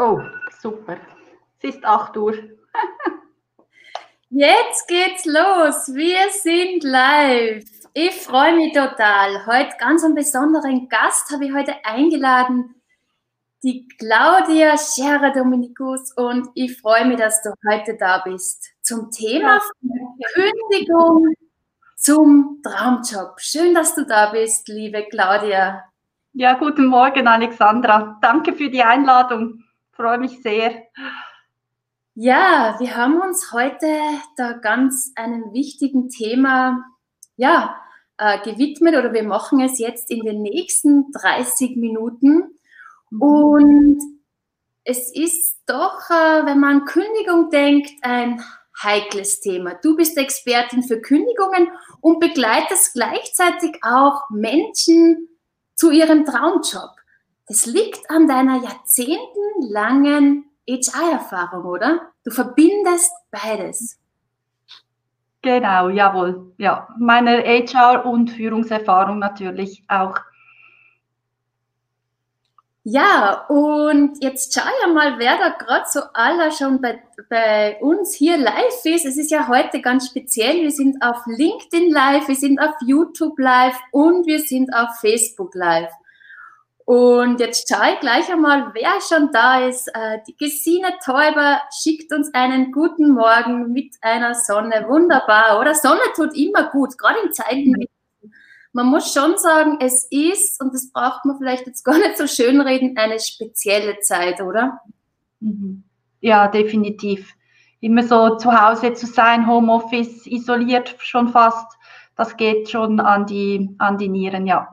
Oh, super. Es ist 8 Uhr. Jetzt geht's los. Wir sind live. Ich freue mich total. Heute ganz einen besonderen Gast habe ich heute eingeladen, die Claudia Scherer Dominikus und ich freue mich, dass du heute da bist zum Thema Kündigung zum Traumjob. Schön, dass du da bist, liebe Claudia. Ja, guten Morgen, Alexandra. Danke für die Einladung freue mich sehr. Ja, wir haben uns heute da ganz einem wichtigen Thema ja, äh, gewidmet oder wir machen es jetzt in den nächsten 30 Minuten. Mhm. Und es ist doch, äh, wenn man Kündigung denkt, ein heikles Thema. Du bist Expertin für Kündigungen und begleitest gleichzeitig auch Menschen zu ihrem Traumjob. Das liegt an deiner jahrzehntelangen HR-Erfahrung, oder? Du verbindest beides. Genau, jawohl. Ja, meine HR- und Führungserfahrung natürlich auch. Ja, und jetzt schau ja mal, wer da gerade so aller schon bei, bei uns hier live ist. Es ist ja heute ganz speziell. Wir sind auf LinkedIn live, wir sind auf YouTube live und wir sind auf Facebook live. Und jetzt schaue ich gleich einmal, wer schon da ist. Äh, die Gesine Täuber schickt uns einen guten Morgen mit einer Sonne. Wunderbar, oder? Sonne tut immer gut, gerade in Zeiten. Man muss schon sagen, es ist, und das braucht man vielleicht jetzt gar nicht so schön reden, eine spezielle Zeit, oder? Mhm. Ja, definitiv. Immer so zu Hause zu sein, Homeoffice, isoliert schon fast, das geht schon an die, an die Nieren, ja.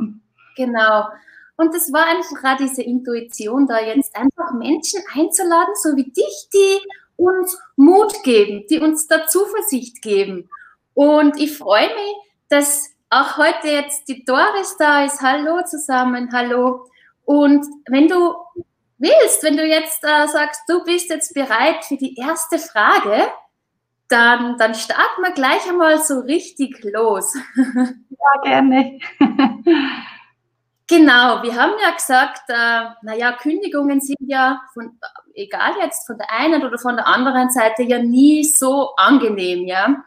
Genau. Und es war einfach auch diese Intuition, da jetzt einfach Menschen einzuladen, so wie dich, die uns Mut geben, die uns da Zuversicht geben. Und ich freue mich, dass auch heute jetzt die Doris da ist. Hallo zusammen, hallo. Und wenn du willst, wenn du jetzt äh, sagst, du bist jetzt bereit für die erste Frage, dann, dann starten wir gleich einmal so richtig los. Ja, gerne. Genau, wir haben ja gesagt, äh, naja, Kündigungen sind ja von, egal jetzt von der einen oder von der anderen Seite ja nie so angenehm, ja.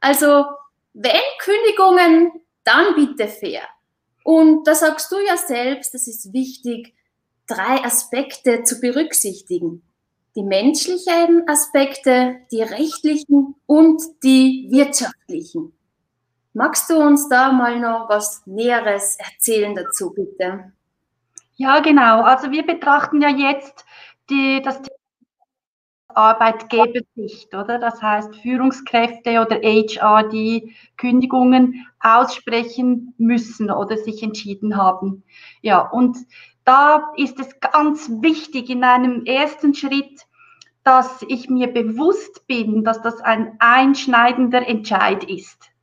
Also, wenn Kündigungen, dann bitte fair. Und da sagst du ja selbst, es ist wichtig, drei Aspekte zu berücksichtigen. Die menschlichen Aspekte, die rechtlichen und die wirtschaftlichen. Magst du uns da mal noch was Näheres erzählen dazu, bitte? Ja, genau. Also wir betrachten ja jetzt die, das Thema Arbeitgebersicht, oder? Das heißt Führungskräfte oder HR, die Kündigungen aussprechen müssen oder sich entschieden haben. Ja, und da ist es ganz wichtig in einem ersten Schritt, dass ich mir bewusst bin, dass das ein einschneidender Entscheid ist.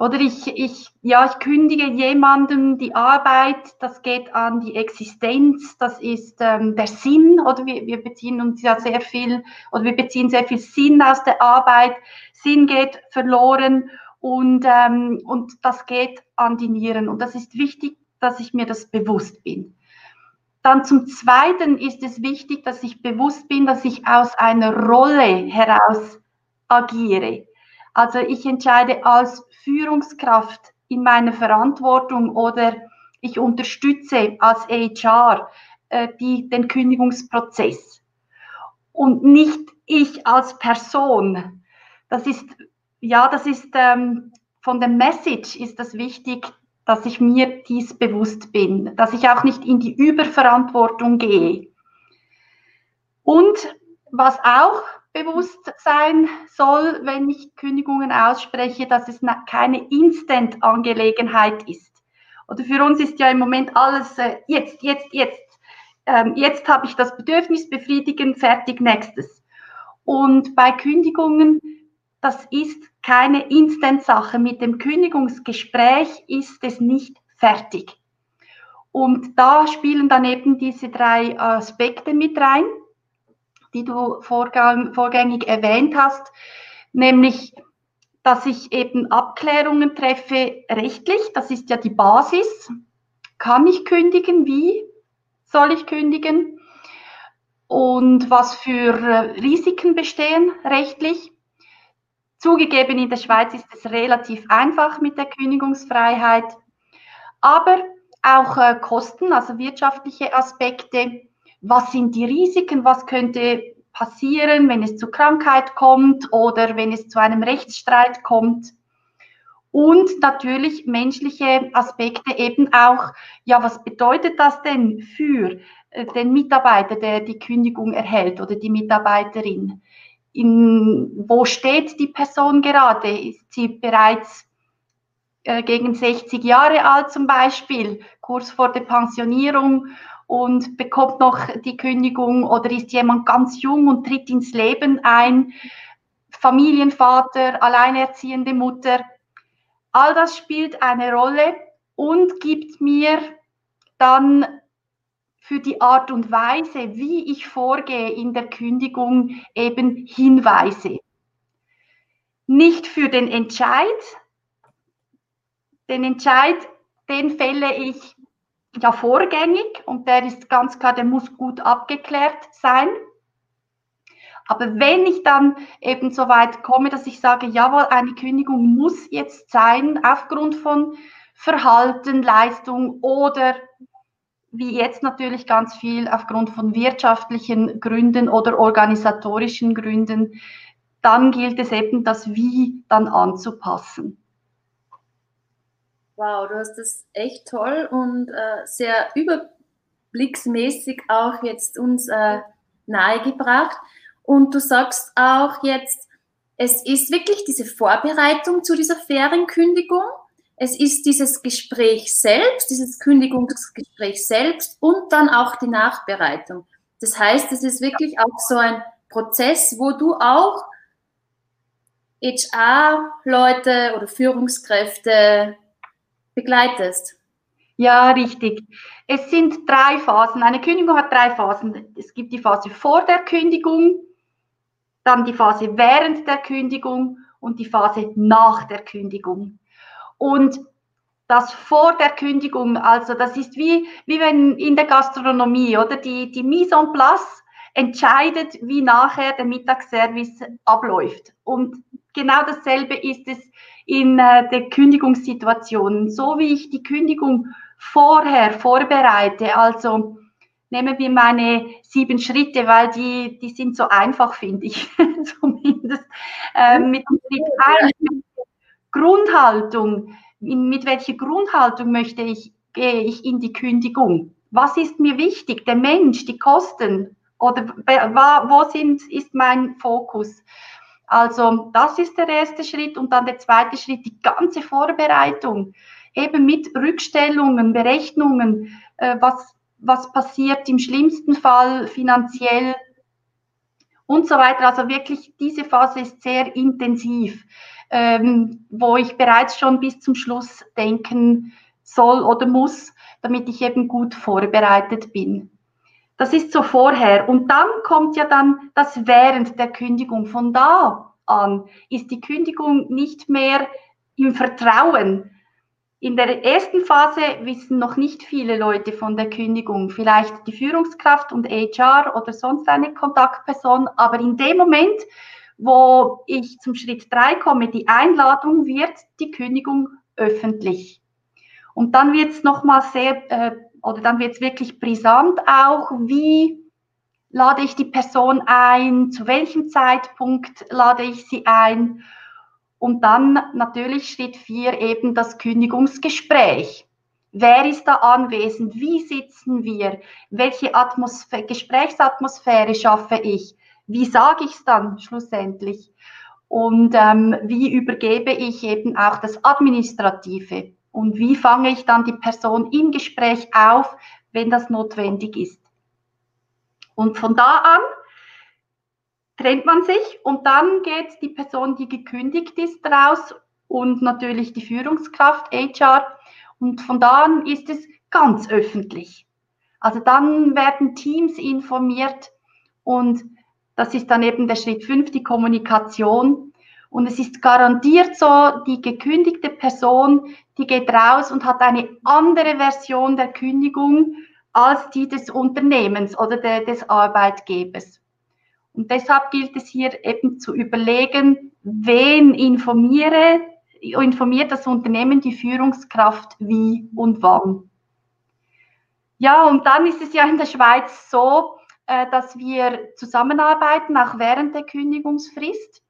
Oder ich, ich, ja, ich kündige jemandem die Arbeit, das geht an die Existenz, das ist ähm, der Sinn, oder wir, wir beziehen uns ja sehr viel, oder wir beziehen sehr viel Sinn aus der Arbeit, Sinn geht verloren und, ähm, und das geht an die Nieren. Und das ist wichtig, dass ich mir das bewusst bin. Dann zum Zweiten ist es wichtig, dass ich bewusst bin, dass ich aus einer Rolle heraus agiere. Also ich entscheide als Führungskraft in meiner Verantwortung oder ich unterstütze als HR äh, die, den Kündigungsprozess und nicht ich als Person. Das ist, ja, das ist ähm, von der Message ist das wichtig, dass ich mir dies bewusst bin, dass ich auch nicht in die Überverantwortung gehe. Und was auch bewusst sein soll, wenn ich Kündigungen ausspreche, dass es keine Instant-Angelegenheit ist. Oder für uns ist ja im Moment alles äh, jetzt, jetzt, jetzt. Ähm, jetzt habe ich das Bedürfnis befriedigen, fertig, nächstes. Und bei Kündigungen, das ist keine Instant-Sache. Mit dem Kündigungsgespräch ist es nicht fertig. Und da spielen dann eben diese drei Aspekte mit rein die du vorgängig erwähnt hast, nämlich, dass ich eben Abklärungen treffe rechtlich, das ist ja die Basis. Kann ich kündigen? Wie soll ich kündigen? und was für äh, Risiken bestehen rechtlich. Zugegeben, in der Schweiz ist es relativ einfach mit der Kündigungsfreiheit, aber auch äh, Kosten, also wirtschaftliche Aspekte. Was sind die Risiken? Was könnte passieren, wenn es zu Krankheit kommt oder wenn es zu einem Rechtsstreit kommt? Und natürlich menschliche Aspekte eben auch, ja, was bedeutet das denn für äh, den Mitarbeiter, der die Kündigung erhält oder die Mitarbeiterin? In, wo steht die Person gerade? Ist sie bereits äh, gegen 60 Jahre alt zum Beispiel, kurz vor der Pensionierung und bekommt noch die Kündigung oder ist jemand ganz jung und tritt ins Leben ein? Familienvater, alleinerziehende Mutter, All das spielt eine Rolle und gibt mir dann für die Art und Weise, wie ich vorgehe in der Kündigung, eben Hinweise. Nicht für den Entscheid. Den Entscheid, den fälle ich ja vorgängig und der ist ganz klar, der muss gut abgeklärt sein. Aber wenn ich dann eben so weit komme, dass ich sage, jawohl, eine Kündigung muss jetzt sein, aufgrund von Verhalten, Leistung oder wie jetzt natürlich ganz viel aufgrund von wirtschaftlichen Gründen oder organisatorischen Gründen, dann gilt es eben, das Wie dann anzupassen. Wow, du hast das echt toll und äh, sehr überblicksmäßig auch jetzt uns äh, nahegebracht. Und du sagst auch jetzt, es ist wirklich diese Vorbereitung zu dieser fairen Kündigung. Es ist dieses Gespräch selbst, dieses Kündigungsgespräch selbst und dann auch die Nachbereitung. Das heißt, es ist wirklich auch so ein Prozess, wo du auch HR-Leute oder Führungskräfte begleitest. Ja, richtig. Es sind drei Phasen. Eine Kündigung hat drei Phasen. Es gibt die Phase vor der Kündigung, dann die Phase während der Kündigung und die Phase nach der Kündigung. Und das vor der Kündigung, also das ist wie, wie wenn in der Gastronomie, oder? Die, die Mise en place entscheidet, wie nachher der Mittagsservice abläuft. Und genau dasselbe ist es in äh, der Kündigungssituation. So wie ich die Kündigung vorher vorbereite, also nehmen wir meine sieben Schritte, weil die, die sind so einfach, finde ich, zumindest. Ähm, mit Schritt eins, Grundhaltung. In, mit welcher Grundhaltung möchte ich, gehe ich in die Kündigung? Was ist mir wichtig? Der Mensch, die Kosten? Oder wo sind, ist mein Fokus? Also das ist der erste Schritt und dann der zweite Schritt, die ganze Vorbereitung, eben mit Rückstellungen, Berechnungen, äh, was was passiert im schlimmsten Fall finanziell und so weiter. Also wirklich, diese Phase ist sehr intensiv, ähm, wo ich bereits schon bis zum Schluss denken soll oder muss, damit ich eben gut vorbereitet bin. Das ist so vorher. Und dann kommt ja dann das während der Kündigung. Von da an ist die Kündigung nicht mehr im Vertrauen, in der ersten Phase wissen noch nicht viele Leute von der Kündigung, vielleicht die Führungskraft und HR oder sonst eine Kontaktperson, aber in dem Moment, wo ich zum Schritt drei komme, die Einladung, wird die Kündigung öffentlich. Und dann wird es nochmal sehr, äh, oder dann wird es wirklich brisant auch, wie lade ich die Person ein, zu welchem Zeitpunkt lade ich sie ein und dann natürlich Schritt vier eben das Kündigungsgespräch. Wer ist da anwesend? Wie sitzen wir? Welche Atmosphäre, Gesprächsatmosphäre schaffe ich? Wie sage ich es dann schlussendlich? Und ähm, wie übergebe ich eben auch das Administrative? Und wie fange ich dann die Person im Gespräch auf, wenn das notwendig ist? Und von da an trennt man sich und dann geht die Person, die gekündigt ist, raus und natürlich die Führungskraft, HR. Und von da an ist es ganz öffentlich. Also dann werden Teams informiert und das ist dann eben der Schritt 5, die Kommunikation. Und es ist garantiert so, die gekündigte Person, die geht raus und hat eine andere Version der Kündigung, als die des Unternehmens oder de, des Arbeitgebers. Und deshalb gilt es hier eben zu überlegen, wen informiere, informiert das Unternehmen die Führungskraft wie und wann. Ja, und dann ist es ja in der Schweiz so, äh, dass wir zusammenarbeiten, auch während der Kündigungsfrist.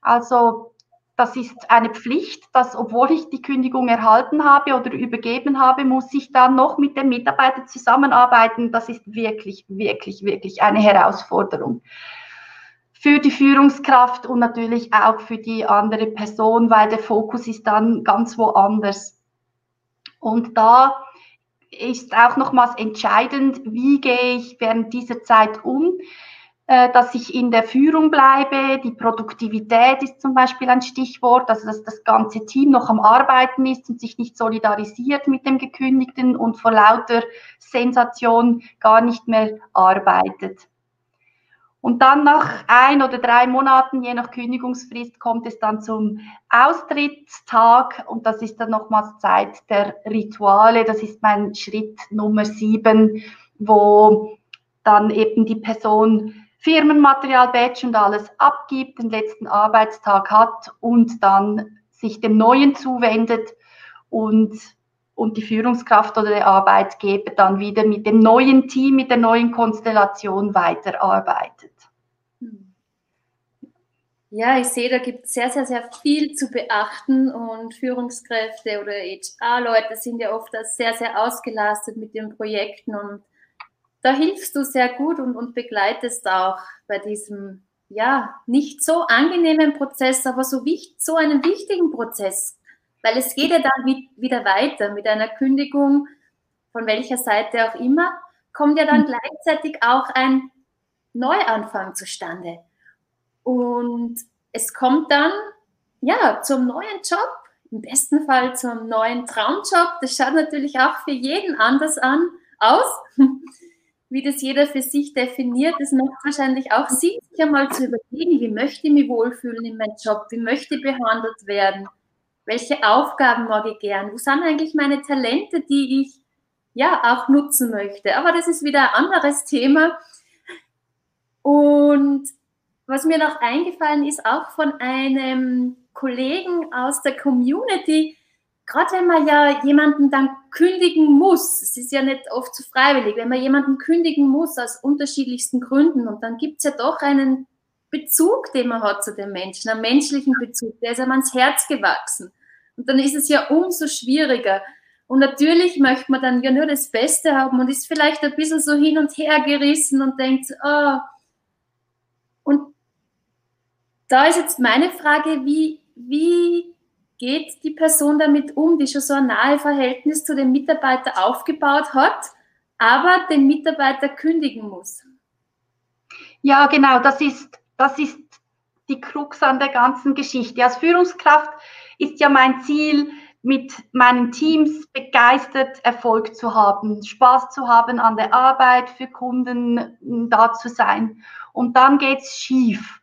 Also das ist eine Pflicht, dass obwohl ich die Kündigung erhalten habe oder übergeben habe, muss ich dann noch mit dem Mitarbeiter zusammenarbeiten. Das ist wirklich, wirklich, wirklich eine Herausforderung für die Führungskraft und natürlich auch für die andere Person, weil der Fokus ist dann ganz woanders. Und da ist auch nochmals entscheidend, wie gehe ich während dieser Zeit um dass ich in der Führung bleibe. Die Produktivität ist zum Beispiel ein Stichwort, also dass das ganze Team noch am Arbeiten ist und sich nicht solidarisiert mit dem Gekündigten und vor lauter Sensation gar nicht mehr arbeitet. Und dann nach ein oder drei Monaten, je nach Kündigungsfrist, kommt es dann zum Austrittstag und das ist dann nochmals Zeit der Rituale. Das ist mein Schritt Nummer sieben, wo dann eben die Person Firmenmaterial, Badge und alles abgibt, den letzten Arbeitstag hat und dann sich dem Neuen zuwendet und, und die Führungskraft oder der Arbeitgeber dann wieder mit dem neuen Team, mit der neuen Konstellation weiterarbeitet. Ja, ich sehe, da gibt es sehr, sehr, sehr viel zu beachten und Führungskräfte oder HR-Leute sind ja oft sehr, sehr ausgelastet mit den Projekten und da hilfst du sehr gut und, und begleitest auch bei diesem, ja, nicht so angenehmen Prozess, aber so, wichtig, so einen wichtigen Prozess. Weil es geht ja dann wieder weiter mit einer Kündigung, von welcher Seite auch immer, kommt ja dann mhm. gleichzeitig auch ein Neuanfang zustande. Und es kommt dann, ja, zum neuen Job, im besten Fall zum neuen Traumjob. Das schaut natürlich auch für jeden anders an, aus wie das jeder für sich definiert, das macht wahrscheinlich auch Sinn, sich einmal zu überlegen, wie möchte ich mich wohlfühlen in meinem Job, wie möchte ich behandelt werden, welche Aufgaben mag ich gern, wo sind eigentlich meine Talente, die ich ja auch nutzen möchte. Aber das ist wieder ein anderes Thema. Und was mir noch eingefallen ist, auch von einem Kollegen aus der Community, gerade wenn man ja jemanden dann kündigen muss, es ist ja nicht oft so freiwillig, wenn man jemanden kündigen muss aus unterschiedlichsten Gründen und dann gibt es ja doch einen Bezug, den man hat zu dem Menschen, einen menschlichen Bezug, der ist einem ans Herz gewachsen. Und dann ist es ja umso schwieriger. Und natürlich möchte man dann ja nur das Beste haben und ist vielleicht ein bisschen so hin und her gerissen und denkt, oh. Und da ist jetzt meine Frage, wie, wie geht die Person damit um, die schon so ein nahe Verhältnis zu dem Mitarbeiter aufgebaut hat, aber den Mitarbeiter kündigen muss? Ja, genau, das ist, das ist die Krux an der ganzen Geschichte. Als Führungskraft ist ja mein Ziel, mit meinen Teams begeistert Erfolg zu haben, Spaß zu haben an der Arbeit, für Kunden da zu sein. Und dann geht es schief.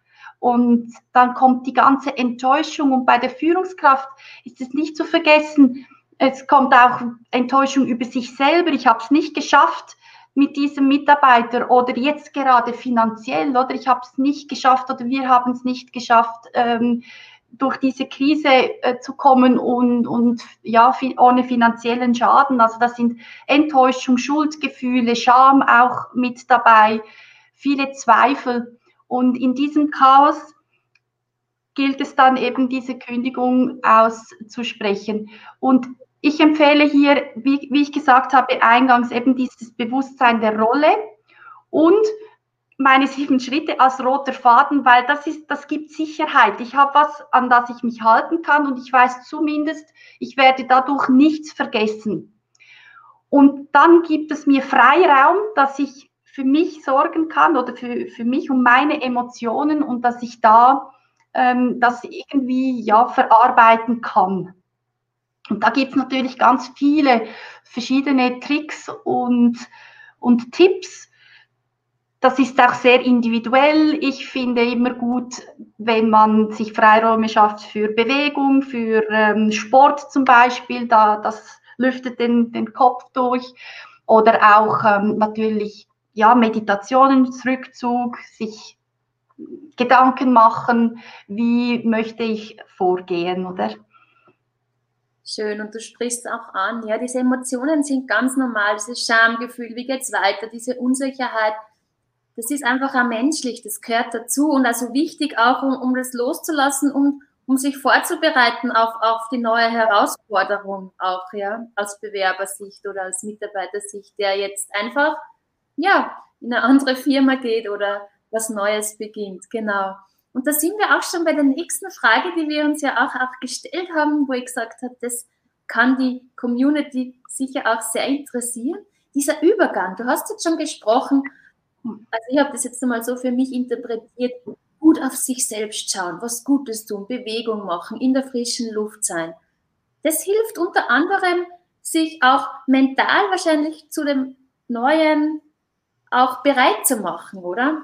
Und dann kommt die ganze Enttäuschung. Und bei der Führungskraft ist es nicht zu vergessen, es kommt auch Enttäuschung über sich selber. Ich habe es nicht geschafft mit diesem Mitarbeiter oder jetzt gerade finanziell oder ich habe es nicht geschafft oder wir haben es nicht geschafft, ähm, durch diese Krise äh, zu kommen und, und ja, fi ohne finanziellen Schaden. Also das sind Enttäuschung, Schuldgefühle, Scham auch mit dabei, viele Zweifel. Und in diesem Chaos gilt es dann eben, diese Kündigung auszusprechen. Und ich empfehle hier, wie, wie ich gesagt habe, eingangs eben dieses Bewusstsein der Rolle und meine sieben Schritte als roter Faden, weil das ist, das gibt Sicherheit. Ich habe was, an das ich mich halten kann und ich weiß zumindest, ich werde dadurch nichts vergessen. Und dann gibt es mir Freiraum, dass ich für mich sorgen kann oder für, für mich und meine Emotionen und dass ich da ähm, das irgendwie ja verarbeiten kann. Und da gibt es natürlich ganz viele verschiedene Tricks und, und Tipps. Das ist auch sehr individuell. Ich finde immer gut, wenn man sich Freiräume schafft für Bewegung, für ähm, Sport zum Beispiel. Da, das lüftet den, den Kopf durch oder auch ähm, natürlich ja, Meditationen, Rückzug, sich Gedanken machen, wie möchte ich vorgehen, oder? Schön, und du sprichst auch an, ja, diese Emotionen sind ganz normal, dieses Schamgefühl, wie geht es weiter, diese Unsicherheit, das ist einfach auch menschlich, das gehört dazu und also wichtig auch, um, um das loszulassen, um, um sich vorzubereiten auf, auf die neue Herausforderung auch, ja, aus Bewerbersicht oder als Mitarbeitersicht, der jetzt einfach, ja, in eine andere Firma geht oder was Neues beginnt, genau. Und da sind wir auch schon bei der nächsten Frage, die wir uns ja auch, auch gestellt haben, wo ich gesagt habe, das kann die Community sicher auch sehr interessieren. Dieser Übergang, du hast jetzt schon gesprochen, also ich habe das jetzt einmal so für mich interpretiert, gut auf sich selbst schauen, was Gutes tun, Bewegung machen, in der frischen Luft sein. Das hilft unter anderem, sich auch mental wahrscheinlich zu dem Neuen auch bereit zu machen, oder?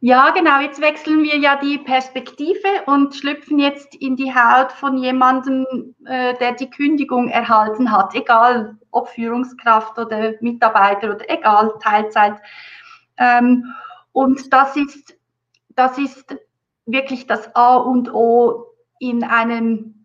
Ja, genau. Jetzt wechseln wir ja die Perspektive und schlüpfen jetzt in die Haut von jemandem, äh, der die Kündigung erhalten hat, egal ob Führungskraft oder Mitarbeiter oder egal, Teilzeit. Ähm, und das ist, das ist wirklich das A und O in einem,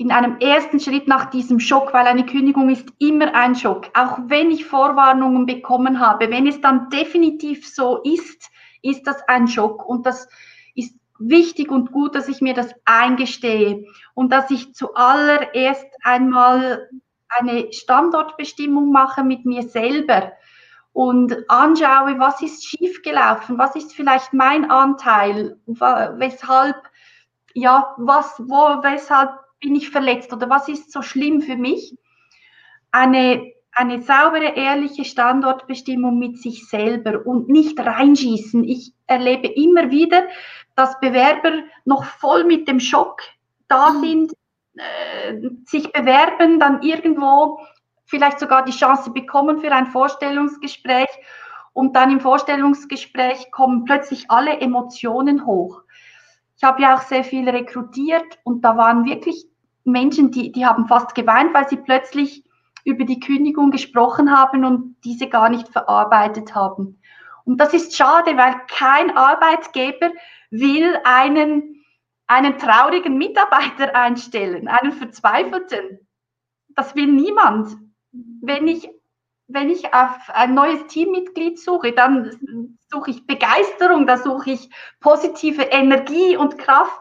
in einem ersten Schritt nach diesem Schock, weil eine Kündigung ist immer ein Schock. Auch wenn ich Vorwarnungen bekommen habe, wenn es dann definitiv so ist, ist das ein Schock. Und das ist wichtig und gut, dass ich mir das eingestehe und dass ich zuallererst einmal eine Standortbestimmung mache mit mir selber und anschaue, was ist schiefgelaufen, was ist vielleicht mein Anteil, weshalb, ja, was, wo, weshalb bin ich verletzt oder was ist so schlimm für mich. Eine eine saubere, ehrliche Standortbestimmung mit sich selber und nicht reinschießen. Ich erlebe immer wieder, dass Bewerber noch voll mit dem Schock da mhm. sind, äh, sich bewerben, dann irgendwo vielleicht sogar die Chance bekommen für ein Vorstellungsgespräch und dann im Vorstellungsgespräch kommen plötzlich alle Emotionen hoch. Ich habe ja auch sehr viel rekrutiert und da waren wirklich Menschen, die, die haben fast geweint, weil sie plötzlich über die Kündigung gesprochen haben und diese gar nicht verarbeitet haben. Und das ist schade, weil kein Arbeitgeber will einen, einen traurigen Mitarbeiter einstellen, einen verzweifelten. Das will niemand. Wenn ich, wenn ich auf ein neues Teammitglied suche, dann suche ich Begeisterung, da suche ich positive Energie und Kraft.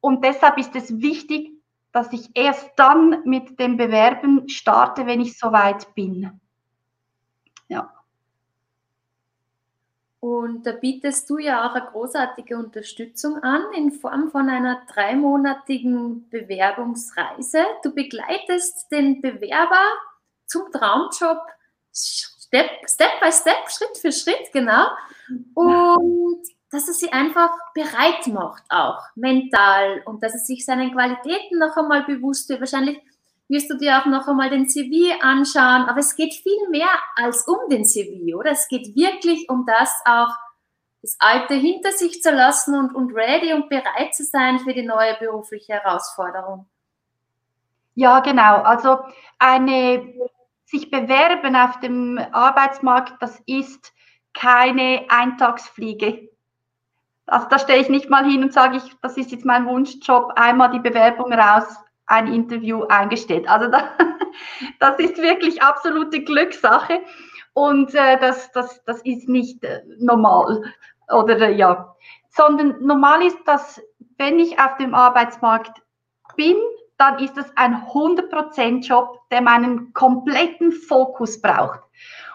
Und deshalb ist es wichtig, dass ich erst dann mit dem Bewerben starte, wenn ich soweit bin. Ja. Und da bietest du ja auch eine großartige Unterstützung an in Form von einer dreimonatigen Bewerbungsreise. Du begleitest den Bewerber zum Traumjob Step, Step by Step, Schritt für Schritt, genau. Und dass er sie einfach bereit macht, auch mental und dass er sich seinen Qualitäten noch einmal bewusst wird. Wahrscheinlich wirst du dir auch noch einmal den CV anschauen, aber es geht viel mehr als um den CV, oder? Es geht wirklich um das auch, das Alte hinter sich zu lassen und, und ready und bereit zu sein für die neue berufliche Herausforderung. Ja, genau. Also eine sich bewerben auf dem Arbeitsmarkt, das ist keine Eintagsfliege. Also da stehe ich nicht mal hin und sage, ich, das ist jetzt mein Wunschjob, einmal die Bewerbung raus, ein Interview eingestellt. Also da, das ist wirklich absolute Glückssache und äh, das, das, das ist nicht äh, normal oder äh, ja, sondern normal ist, dass wenn ich auf dem Arbeitsmarkt bin, dann ist es ein 100% Job, der meinen kompletten Fokus braucht.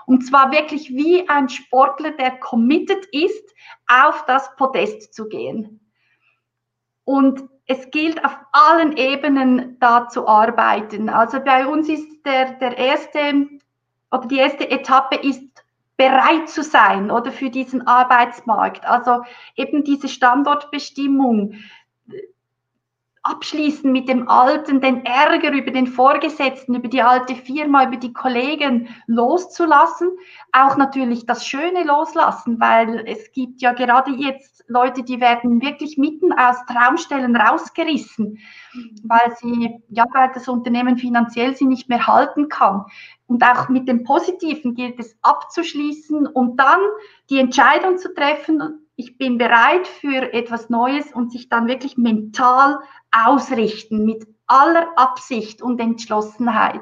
Und zwar wirklich wie ein Sportler, der committed ist, auf das Podest zu gehen. Und es gilt auf allen Ebenen da zu arbeiten. Also bei uns ist der, der erste oder die erste Etappe ist bereit zu sein oder für diesen Arbeitsmarkt. Also eben diese Standortbestimmung, abschließen mit dem Alten, den Ärger über den Vorgesetzten, über die alte Firma, über die Kollegen loszulassen. Auch natürlich das Schöne loslassen, weil es gibt ja gerade jetzt Leute, die werden wirklich mitten aus Traumstellen rausgerissen, weil sie, ja, weil das Unternehmen finanziell sie nicht mehr halten kann. Und auch mit dem Positiven gilt es abzuschließen und dann die Entscheidung zu treffen, ich bin bereit für etwas Neues und sich dann wirklich mental ausrichten mit aller Absicht und Entschlossenheit.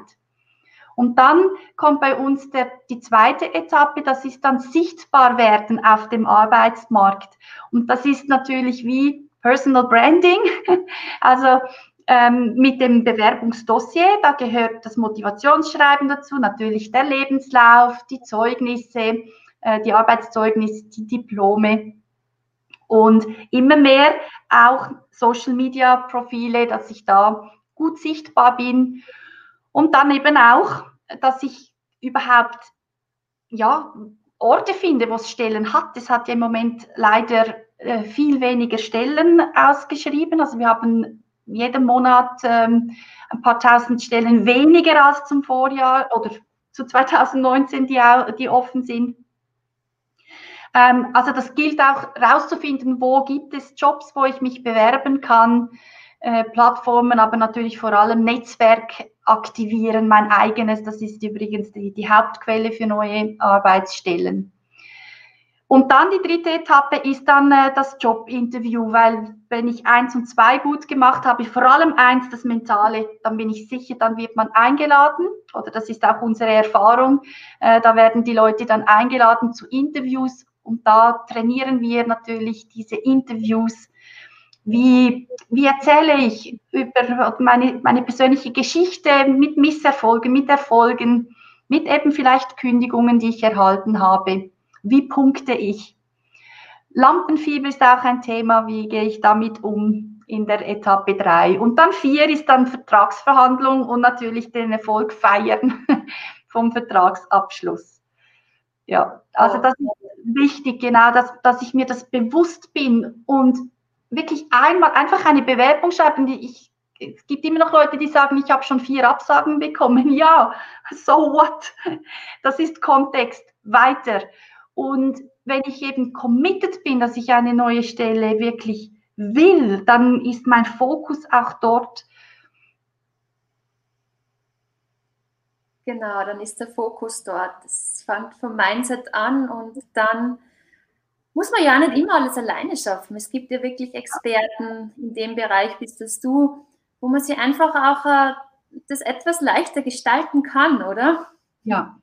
Und dann kommt bei uns der, die zweite Etappe, das ist dann sichtbar werden auf dem Arbeitsmarkt. Und das ist natürlich wie Personal Branding, also ähm, mit dem Bewerbungsdossier, da gehört das Motivationsschreiben dazu, natürlich der Lebenslauf, die Zeugnisse, äh, die Arbeitszeugnisse, die Diplome und immer mehr auch Social Media Profile, dass ich da gut sichtbar bin und dann eben auch, dass ich überhaupt ja Orte finde, wo es Stellen hat. Es hat ja im Moment leider äh, viel weniger Stellen ausgeschrieben. Also wir haben jeden Monat ähm, ein paar tausend Stellen weniger als zum Vorjahr oder zu 2019, die, die offen sind. Ähm, also das gilt auch rauszufinden, wo gibt es Jobs, wo ich mich bewerben kann, äh, Plattformen, aber natürlich vor allem Netzwerk aktivieren, mein eigenes. Das ist übrigens die, die Hauptquelle für neue Arbeitsstellen. Und dann die dritte Etappe ist dann äh, das Jobinterview, weil wenn ich eins und zwei gut gemacht habe, vor allem eins, das Mentale, dann bin ich sicher, dann wird man eingeladen, oder das ist auch unsere Erfahrung, äh, da werden die Leute dann eingeladen zu Interviews und da trainieren wir natürlich diese Interviews. Wie, wie erzähle ich über meine, meine persönliche Geschichte mit Misserfolgen, mit Erfolgen, mit eben vielleicht Kündigungen, die ich erhalten habe? Wie punkte ich? Lampenfieber ist auch ein Thema. Wie gehe ich damit um in der Etappe 3? Und dann 4 ist dann Vertragsverhandlung und natürlich den Erfolg feiern vom Vertragsabschluss. Ja, also das ist wichtig, genau, dass, dass ich mir das bewusst bin und wirklich einmal einfach eine Bewerbung schreiben, die ich es gibt immer noch Leute, die sagen, ich habe schon vier Absagen bekommen. Ja, so what? Das ist Kontext. Weiter. Und wenn ich eben committed bin, dass ich eine neue Stelle wirklich will, dann ist mein Fokus auch dort, Genau, dann ist der Fokus dort. Es fängt vom Mindset an und dann muss man ja nicht immer alles alleine schaffen. Es gibt ja wirklich Experten in dem Bereich, bist das du, wo man sich einfach auch äh, das etwas leichter gestalten kann, oder? Ja.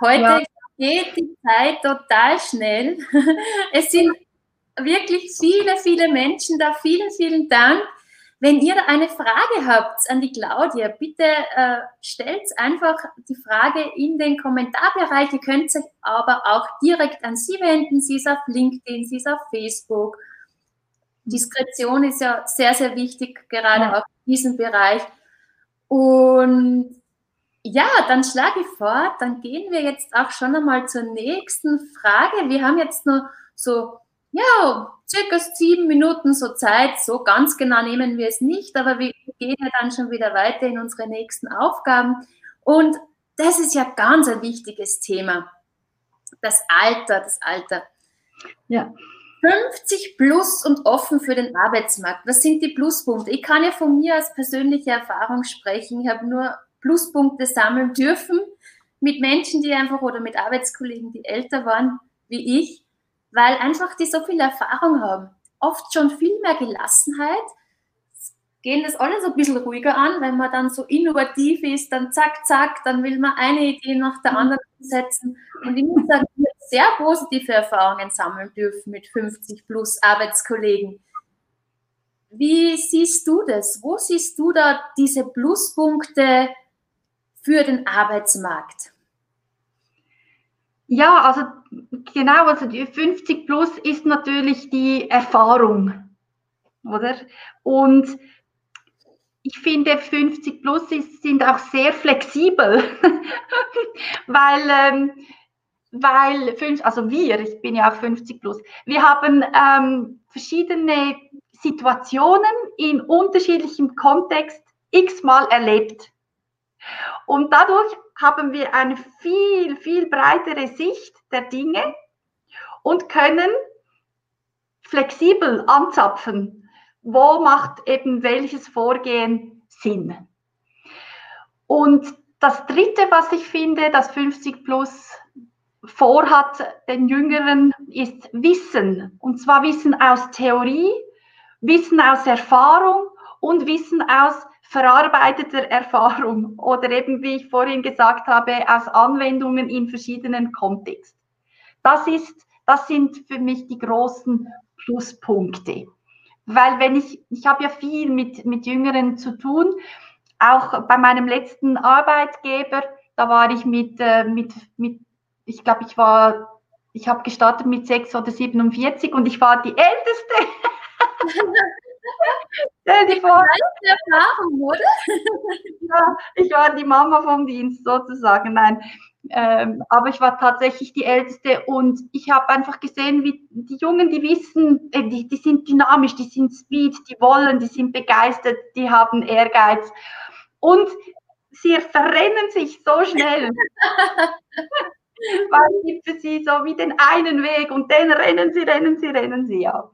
Heute ja. geht die Zeit total schnell. Es sind wirklich viele, viele Menschen da. Vielen, vielen Dank. Wenn ihr eine Frage habt an die Claudia, bitte äh, stellt einfach die Frage in den Kommentarbereich. Ihr könnt euch aber auch direkt an sie wenden. Sie ist auf LinkedIn, sie ist auf Facebook. Diskretion ist ja sehr, sehr wichtig, gerade ja. auch in diesem Bereich. Und ja, dann schlage ich vor, dann gehen wir jetzt auch schon einmal zur nächsten Frage. Wir haben jetzt nur so ja, circa sieben Minuten so Zeit. So ganz genau nehmen wir es nicht, aber wir gehen ja dann schon wieder weiter in unsere nächsten Aufgaben. Und das ist ja ganz ein wichtiges Thema. Das Alter, das Alter. Ja. 50 plus und offen für den Arbeitsmarkt. Was sind die Pluspunkte? Ich kann ja von mir als persönliche Erfahrung sprechen. Ich habe nur Pluspunkte sammeln dürfen mit Menschen, die einfach oder mit Arbeitskollegen, die älter waren wie ich weil einfach die so viel Erfahrung haben. Oft schon viel mehr Gelassenheit, gehen das alles ein bisschen ruhiger an, wenn man dann so innovativ ist, dann zack, zack, dann will man eine Idee nach der anderen setzen. Und ich muss sagen, ich habe sehr positive Erfahrungen sammeln dürfen mit 50 plus Arbeitskollegen. Wie siehst du das? Wo siehst du da diese Pluspunkte für den Arbeitsmarkt? Ja, also genau, also die 50 plus ist natürlich die Erfahrung, oder? Und ich finde, 50 plus ist, sind auch sehr flexibel, weil, ähm, weil fünf, also wir, ich bin ja auch 50 plus, wir haben ähm, verschiedene Situationen in unterschiedlichem Kontext x-mal erlebt. Und dadurch haben wir eine viel, viel breitere Sicht der Dinge und können flexibel anzapfen, wo macht eben welches Vorgehen Sinn. Und das Dritte, was ich finde, das 50 Plus vorhat den Jüngeren, ist Wissen. Und zwar Wissen aus Theorie, Wissen aus Erfahrung und Wissen aus verarbeiteter Erfahrung oder eben, wie ich vorhin gesagt habe, aus Anwendungen in verschiedenen Kontexten. Das ist, das sind für mich die großen Pluspunkte. Weil wenn ich, ich habe ja viel mit, mit Jüngeren zu tun, auch bei meinem letzten Arbeitgeber, da war ich mit, äh, mit, mit ich glaube, ich war, ich habe gestartet mit 6 oder 47 und ich war die Älteste. Stell dir vor. Erfahrung, oder? ja, ich war die Mama vom Dienst sozusagen. Nein, ähm, aber ich war tatsächlich die Älteste und ich habe einfach gesehen, wie die Jungen, die wissen, äh, die, die sind dynamisch, die sind Speed, die wollen, die sind begeistert, die haben Ehrgeiz und sie verrennen sich so schnell. Weil es gibt für sie so wie den einen Weg und den rennen sie, rennen sie, rennen sie, ja.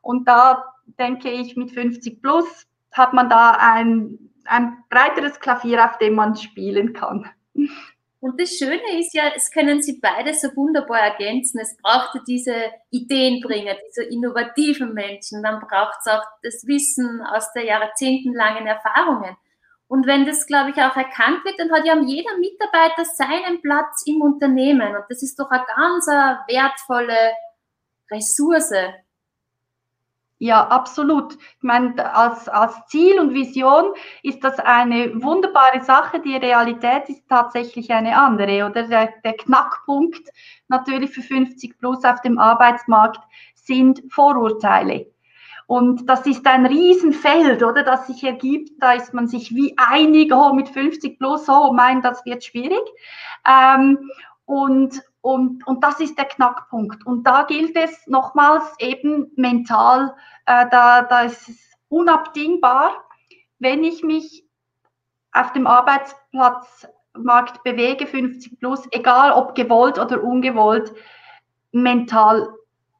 Und da denke ich, mit 50 plus hat man da ein, ein breiteres Klavier, auf dem man spielen kann. Und das Schöne ist ja, es können sie beide so wunderbar ergänzen. Es braucht diese Ideenbringer, diese innovativen Menschen. Dann braucht es auch das Wissen aus der jahrzehntelangen Erfahrungen. Und wenn das, glaube ich, auch erkannt wird, dann hat ja jeder Mitarbeiter seinen Platz im Unternehmen. Und das ist doch eine ganz wertvolle Ressource. Ja, absolut. Ich meine, als, als Ziel und Vision ist das eine wunderbare Sache. Die Realität ist tatsächlich eine andere. Oder der, der Knackpunkt natürlich für 50 plus auf dem Arbeitsmarkt sind Vorurteile. Und das ist ein Riesenfeld, oder, das sich ergibt. Da ist man sich wie einig, oh, mit 50 plus, oh, mein, das wird schwierig. Ähm, und, und, und das ist der Knackpunkt. Und da gilt es nochmals eben mental, äh, da, da ist es unabdingbar, wenn ich mich auf dem Arbeitsplatzmarkt bewege, 50 plus, egal ob gewollt oder ungewollt, mental,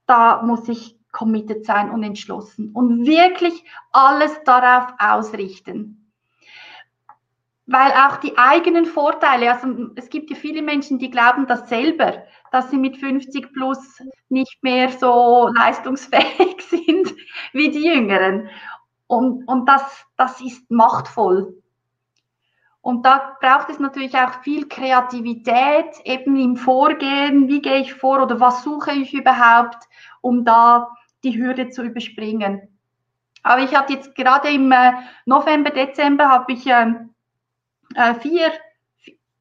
da muss ich committed sein und entschlossen und wirklich alles darauf ausrichten weil auch die eigenen Vorteile, also es gibt ja viele Menschen, die glauben das selber, dass sie mit 50 plus nicht mehr so leistungsfähig sind wie die Jüngeren. Und, und das, das ist machtvoll. Und da braucht es natürlich auch viel Kreativität, eben im Vorgehen, wie gehe ich vor oder was suche ich überhaupt, um da die Hürde zu überspringen. Aber ich hatte jetzt gerade im äh, November, Dezember habe ich ähm, äh, vier,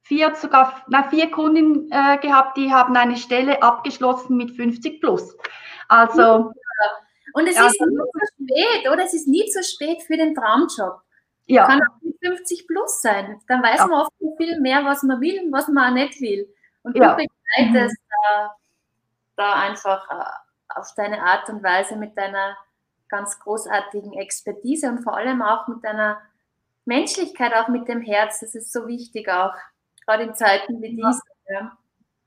vier, sogar na, vier Kunden äh, gehabt, die haben eine Stelle abgeschlossen mit 50 plus. Also. Und es ja, ist nie zu spät, oder? Es ist nie zu spät für den Traumjob. Ja. Kann auch mit 50 plus sein. Dann weiß ja. man oft viel mehr, was man will und was man auch nicht will. Und du ja. begleitest mhm. da, da einfach äh, auf deine Art und Weise mit deiner ganz großartigen Expertise und vor allem auch mit deiner Menschlichkeit auch mit dem Herz, das ist so wichtig auch, gerade in Zeiten wie diesen. Ja.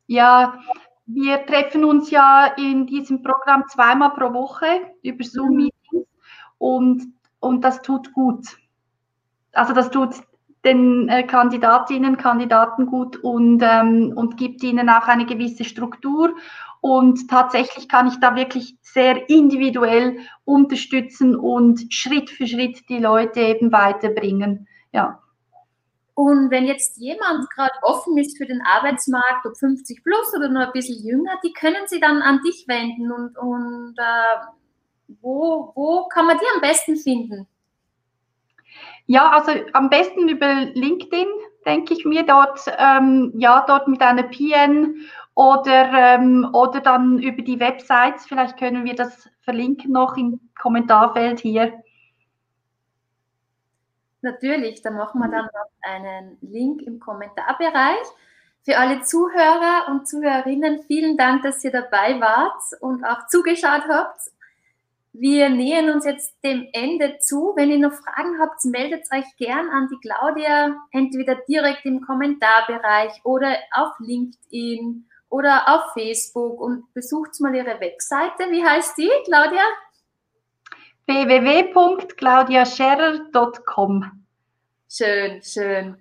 ja, wir treffen uns ja in diesem Programm zweimal pro Woche über Zoom-Meetings mhm. und, und das tut gut. Also das tut den äh, Kandidatinnen, Kandidaten gut und, ähm, und gibt ihnen auch eine gewisse Struktur. Und tatsächlich kann ich da wirklich sehr individuell unterstützen und Schritt für Schritt die Leute eben weiterbringen. Ja. Und wenn jetzt jemand gerade offen ist für den Arbeitsmarkt, ob 50 plus oder nur ein bisschen jünger, die können sie dann an dich wenden und, und äh, wo, wo kann man die am besten finden? Ja, also am besten über LinkedIn, denke ich mir, dort, ähm, ja, dort mit einer PN oder, ähm, oder dann über die Websites. Vielleicht können wir das verlinken noch im Kommentarfeld hier. Natürlich, da machen wir dann noch einen Link im Kommentarbereich. Für alle Zuhörer und Zuhörerinnen, vielen Dank, dass ihr dabei wart und auch zugeschaut habt. wir nähern uns jetzt dem Ende zu. Wenn ihr noch Fragen habt, meldet euch gern an die Claudia, entweder direkt im Kommentarbereich oder auf LinkedIn oder auf Facebook und besucht mal ihre Webseite. Wie heißt die, Claudia? www.claudiascherer.com. Schön, schön.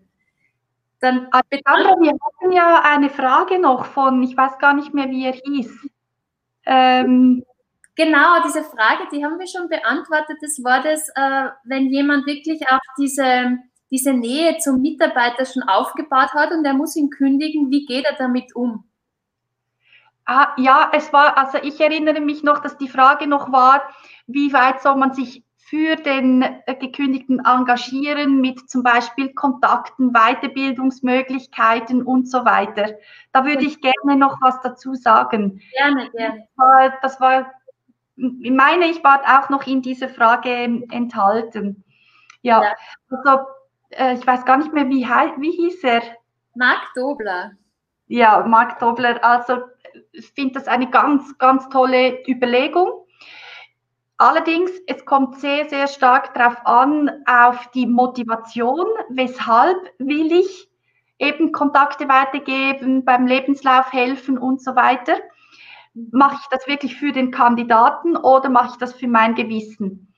Dann Alexandra, wir hatten ja eine Frage noch von, ich weiß gar nicht mehr, wie er hieß. Ähm, genau, diese Frage, die haben wir schon beantwortet. Das war das, äh, wenn jemand wirklich auch diese, diese Nähe zum Mitarbeiter schon aufgebaut hat und er muss ihn kündigen, wie geht er damit um? Ah, ja, es war, also ich erinnere mich noch, dass die Frage noch war, wie weit soll man sich für den äh, Gekündigten engagieren mit zum Beispiel Kontakten, Weiterbildungsmöglichkeiten und so weiter. Da würde ich gerne noch was dazu sagen. Gerne, gerne. Das war, ich meine, ich war auch noch in dieser Frage enthalten. Ja, ja. also äh, ich weiß gar nicht mehr, wie, wie hieß er? Marc Dobler. Ja, Marc Dobler. Also finde das eine ganz, ganz tolle Überlegung. Allerdings, es kommt sehr, sehr stark darauf an, auf die Motivation, weshalb will ich eben Kontakte weitergeben, beim Lebenslauf helfen und so weiter. Mache ich das wirklich für den Kandidaten oder mache ich das für mein Gewissen?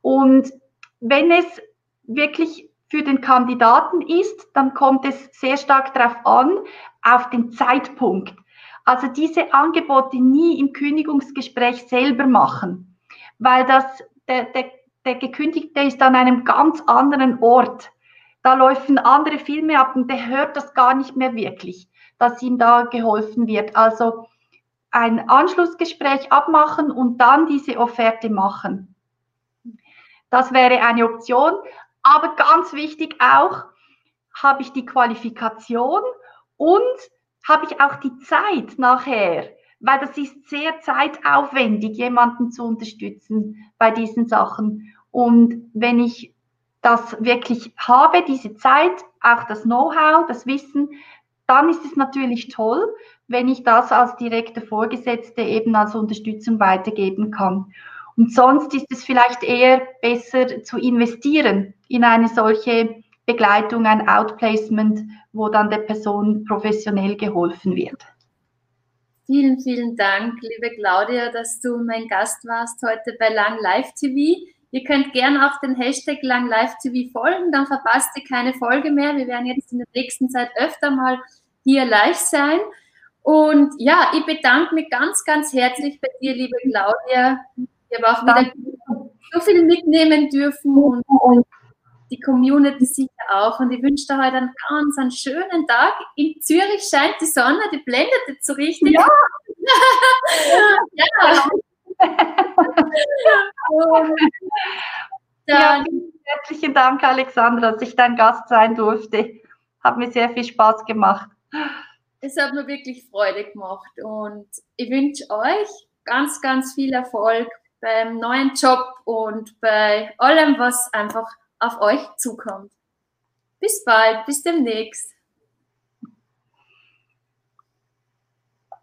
Und wenn es wirklich für den Kandidaten ist, dann kommt es sehr stark darauf an, auf den Zeitpunkt. Also diese Angebote nie im Kündigungsgespräch selber machen weil das, der, der, der Gekündigte ist an einem ganz anderen Ort. Da laufen andere Filme ab und der hört das gar nicht mehr wirklich, dass ihm da geholfen wird. Also ein Anschlussgespräch abmachen und dann diese Offerte machen. Das wäre eine Option. Aber ganz wichtig auch, habe ich die Qualifikation und habe ich auch die Zeit nachher weil das ist sehr zeitaufwendig, jemanden zu unterstützen bei diesen Sachen. Und wenn ich das wirklich habe, diese Zeit, auch das Know-how, das Wissen, dann ist es natürlich toll, wenn ich das als direkte Vorgesetzte eben als Unterstützung weitergeben kann. Und sonst ist es vielleicht eher besser zu investieren in eine solche Begleitung, ein Outplacement, wo dann der Person professionell geholfen wird. Vielen, vielen Dank, liebe Claudia, dass du mein Gast warst heute bei Lang Live TV. Ihr könnt gerne auch den Hashtag Lang Live TV folgen, dann verpasst ihr keine Folge mehr. Wir werden jetzt in der nächsten Zeit öfter mal hier live sein. Und ja, ich bedanke mich ganz, ganz herzlich bei dir, liebe Claudia. Ich habe auch wieder so viel mitnehmen dürfen und die Community sicher auch. Und ich wünsche dir heute einen ganz einen schönen Tag. In Zürich scheint die Sonne, die blendet jetzt so richtig. Ja. ja. ja, herzlichen Dank, Alexandra, dass ich dein Gast sein durfte. Hat mir sehr viel Spaß gemacht. Es hat mir wirklich Freude gemacht und ich wünsche euch ganz, ganz viel Erfolg beim neuen Job und bei allem, was einfach auf euch zukommt. Bis bald, bis demnächst.